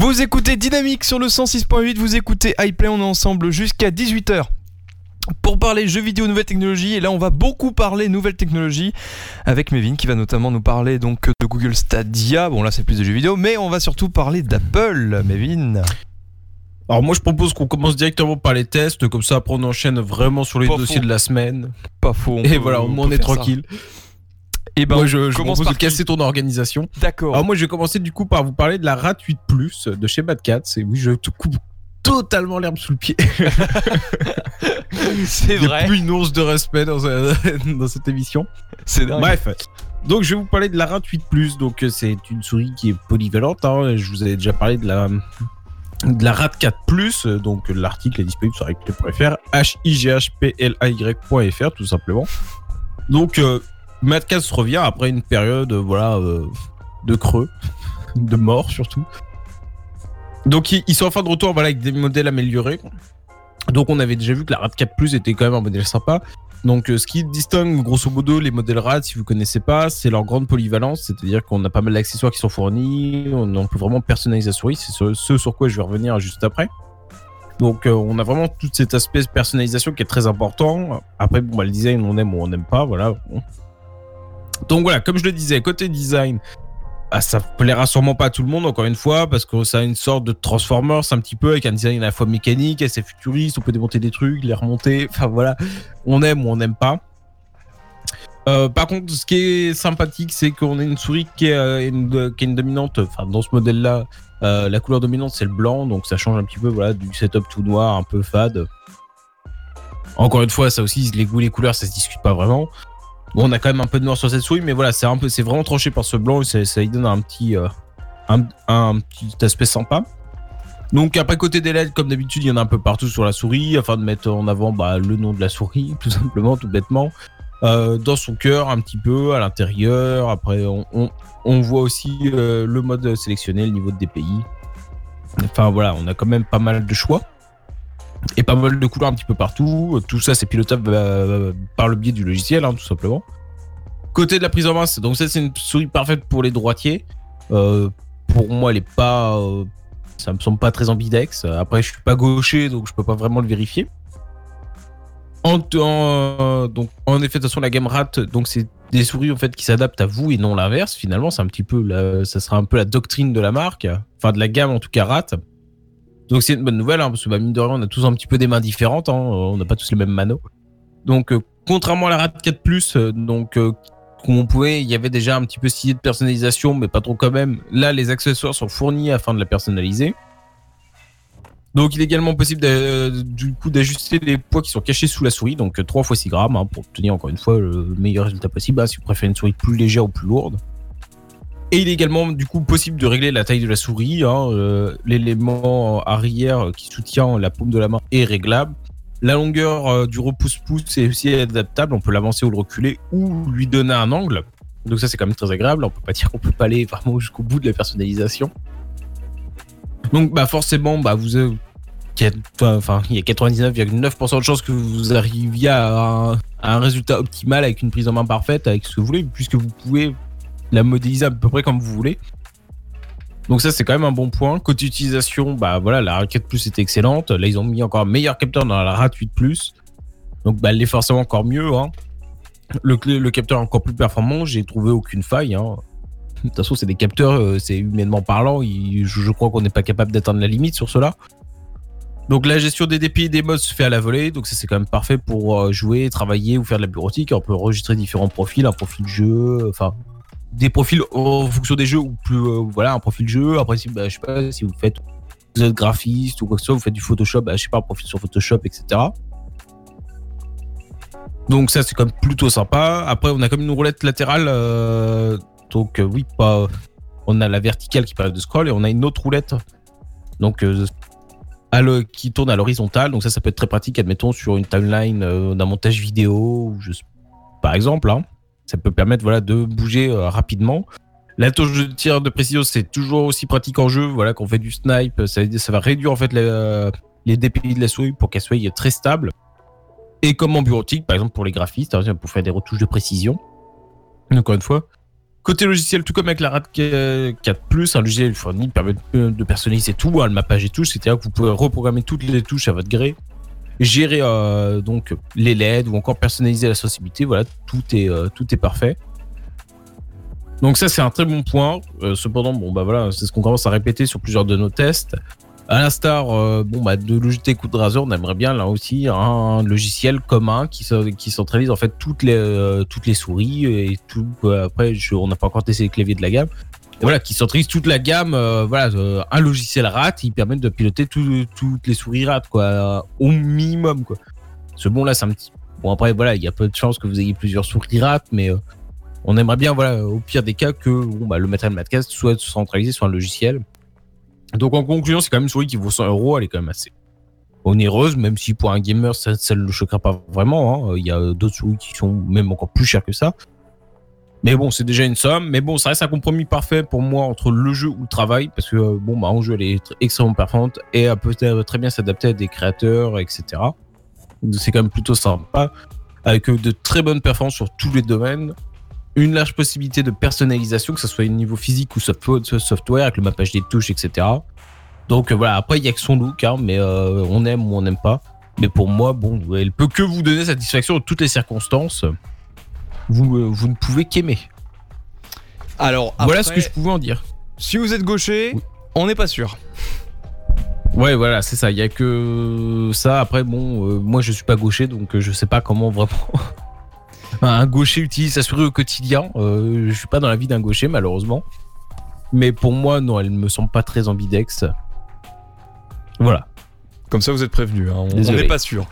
Vous écoutez Dynamique sur le 106.8, vous écoutez iPlay, on est ensemble jusqu'à 18h pour parler jeux vidéo, nouvelles technologies. Et là, on va beaucoup parler nouvelles technologies avec Mevin qui va notamment nous parler donc de Google Stadia. Bon, là, c'est plus de jeux vidéo, mais on va surtout parler d'Apple, Mevin. Alors moi je propose qu'on commence directement par les tests, comme ça après on enchaîne vraiment sur les dossiers de la semaine. Pas faux. Et voilà, au moins on, est tranquille. Et ben, moi je, commence par casser ton organisation. D'accord. Alors moi je vais commencer du coup par vous parler de la RAT 8 Plus de chez Bad Cat. Et oui, je te coupe totalement l'herbe sous le pied. c'est vrai. plus une once de respect dans, dans cette émission. C'est dingue. Bref. Donc je vais vous parler de la RAT 8 Plus. Donc c'est une souris qui est polyvalente. Hein. Je vous avais déjà parlé de la de la RAT 4 Plus, donc l'article est disponible sur replay.fr, h-i-g-h-p-l-a-y.fr tout simplement. Donc euh, 4 revient après une période voilà euh, de creux, de mort surtout. Donc ils, sont enfin de retour avec des modèles améliorés. Donc on avait déjà vu que la RAT 4 Plus était quand même un modèle sympa. Donc, euh, ce qui distingue grosso modo les modèles RAD, si vous connaissez pas, c'est leur grande polyvalence, c'est-à-dire qu'on a pas mal d'accessoires qui sont fournis, on, peut vraiment personnaliser la souris, c'est ce, sur quoi je vais revenir juste après. Donc, euh, on a vraiment tout cet aspect de personnalisation qui est très important. Après, bon, bah, le design, on aime ou on n'aime pas, voilà. Donc voilà, comme je le disais, côté design, ah, ça plaira sûrement pas à tout le monde, encore une fois, parce que ça a une sorte de Transformers un petit peu, avec un design à la fois mécanique, assez futuriste, on peut démonter des trucs, les remonter, enfin voilà, on aime ou on n'aime pas. Euh, par contre, ce qui est sympathique, c'est qu'on a une souris qui est, euh, une, qui est une, dominante, enfin dans ce modèle-là, euh, la couleur dominante c'est le blanc, donc ça change un petit peu voilà, du setup tout noir, un peu fade. Encore une fois, ça aussi, les goûts, les couleurs, ça se discute pas vraiment. Bon, on a quand même un peu de noir sur cette souris, mais voilà, c'est un peu, c'est vraiment tranché par ce blanc et ça, lui donne un petit, euh, un, petit aspect sympa. Donc après côté des LED, comme d'habitude, il y en a un peu partout sur la souris, afin de mettre en avant bah, le nom de la souris, tout simplement, tout bêtement. Euh, dans son cœur, un petit peu, à l'intérieur. Après, on, voit aussi euh, le mode sélectionné, le niveau de DPI. Enfin voilà, on a quand même pas mal de choix et pas mal de couleurs un petit peu partout. Tout ça, c'est pilotable euh, par le biais du logiciel, hein, tout simplement. Côté de la prise en main, donc ça, c'est une souris parfaite pour les droitiers. Euh, pour moi, elle est pas. Euh, ça me semble pas très ambidex. Après, je suis pas gaucher, donc je peux pas vraiment le vérifier. En, donc, en effet, de toute façon, la gamme RAT, donc c'est des souris en fait qui s'adaptent à vous et non l'inverse. Finalement, c'est un petit peu, ça sera un peu la doctrine de la marque, enfin de la gamme en tout cas RAT. Donc c'est une bonne nouvelle, hein, parce que bah, mine de rien, on a tous un petit peu des mains différentes, hein, on n'a pas tous les mêmes manos. Donc euh, contrairement à la RAD 4 Plus, euh, donc euh, on pouvait, il y avait déjà un petit peu stylé de personnalisation, mais pas trop quand même. Là, les accessoires sont fournis afin de la personnaliser. Donc il est également possible du coup d'ajuster les poids qui sont cachés sous la souris, donc 3 fois 6 grammes, hein, pour obtenir encore une fois le meilleur résultat possible, si vous préférez une souris plus légère ou plus lourde. Et il est également du coup possible de régler la taille de la souris. Hein, euh, L'élément arrière qui soutient la paume de la main est réglable. La longueur euh, du repousse-pouce est aussi adaptable. On peut l'avancer ou le reculer ou lui donner un angle. Donc ça c'est quand même très agréable. On peut pas dire qu'on peut pas aller vraiment jusqu'au bout de la personnalisation. Donc bah forcément bah vous enfin il y a 99,9% de chances que vous arriviez à un résultat optimal avec une prise en main parfaite avec ce que vous voulez puisque vous pouvez la modéliser à peu près comme vous voulez. Donc ça c'est quand même un bon point. Côté utilisation, bah voilà, la 4 Plus est excellente. Là ils ont mis encore un meilleur capteur dans la RAT 8 Plus. Donc bah, elle est forcément encore mieux. Hein. Le, le, capteur est encore plus performant, j'ai trouvé aucune faille. Hein. De toute façon c'est des capteurs, euh, c'est humainement parlant. je, crois qu'on n'est pas capable d'atteindre la limite sur cela. Donc la gestion des dépits et des modes se fait à la volée, donc ça c'est quand même parfait pour euh, jouer, travailler ou faire de la bureautique. On peut enregistrer différents profils, un profil jeu, enfin des profils en fonction des jeux ou plus euh, voilà un profil jeu. Après si bah, je sais pas si vous faites vous êtes graphiste ou quoi que ce soit vous faites du Photoshop bah, je sais pas un profil sur Photoshop etc donc ça c'est quand même plutôt sympa. Après on a comme une roulette latérale euh, donc euh, oui pas on a la verticale qui permet de scroll et on a une autre roulette donc qui tourne à l'horizontale. Donc ça ça peut être très pratique admettons sur une timeline d'un montage vidéo par exemple hein ça peut permettre voilà, de bouger euh, rapidement. La touche de tir de précision, c'est toujours aussi pratique en jeu. Voilà, quand on fait du snipe, ça, va réduire en fait les DPI de la souris pour qu'elle soit très stable. Et comme en bureautique, par exemple pour les graphistes, pour faire des retouches de précision. Encore une fois, Côté logiciel, tout comme avec la RAD 4 un logiciel fourni permet de personnaliser tout, hein, le mappage et tout, c'est-à-dire que vous pouvez reprogrammer toutes les touches à votre gré, gérer euh, donc les LED ou encore personnaliser la sensibilité. Voilà, tout est euh, tout est parfait. Donc ça c'est un très bon point. Euh, cependant, bon bah voilà, c'est ce qu'on commence à répéter sur plusieurs de nos tests. À l'instar bon bah de Logitech ou de Razer, on aimerait bien là aussi un logiciel commun qui, qui centralise en fait toutes les toutes les souris et tout. après, on n'a pas encore testé les claviers de la gamme. Voilà, qui centralise toute la gamme. voilà, un logiciel RAT, qui permet de piloter toutes les souris RAT quoi, au minimum quoi. Ce bon là, c'est un petit. Bon après voilà, il y a peu de chances que vous ayez plusieurs souris RAT, mais on aimerait bien, voilà, au pire des cas, que bah, le matériel Madcast soit centralisé sur un logiciel. Donc en conclusion, c'est quand même une souris qui vaut 100 euros, elle est quand même assez onéreuse, même si pour un gamer, ça ne le choquera pas vraiment. Hein. Il y a d'autres souris qui sont même encore plus chères que ça. Mais bon, c'est déjà une somme. Mais bon, ça reste un compromis parfait pour moi entre le jeu ou le travail, parce que bon, bah, en jeu, elle est extrêmement performante et elle peut très bien s'adapter à des créateurs, etc. C'est quand même plutôt sympa, avec de très bonnes performances sur tous les domaines une large possibilité de personnalisation, que ce soit au niveau physique ou software, avec le mappage des touches, etc. Donc euh, voilà, après il y a que son look, hein, mais euh, on aime ou on n'aime pas. Mais pour moi, bon, elle peut que vous donner satisfaction en toutes les circonstances. Vous, euh, vous ne pouvez qu'aimer. Alors, voilà ce que je pouvais en dire. Si vous êtes gaucher, on n'est pas sûr. Ouais, voilà, c'est ça. Il y a que ça. Après, bon, moi je suis pas gaucher, donc je sais pas comment vraiment un gaucher utilise sa souris au quotidien. Euh, je suis pas dans la vie d'un gaucher, malheureusement. Mais pour moi, non, elle ne me semble pas très ambidex. Voilà. Comme ça, vous êtes prévenu. Hein. On n'est pas sûr.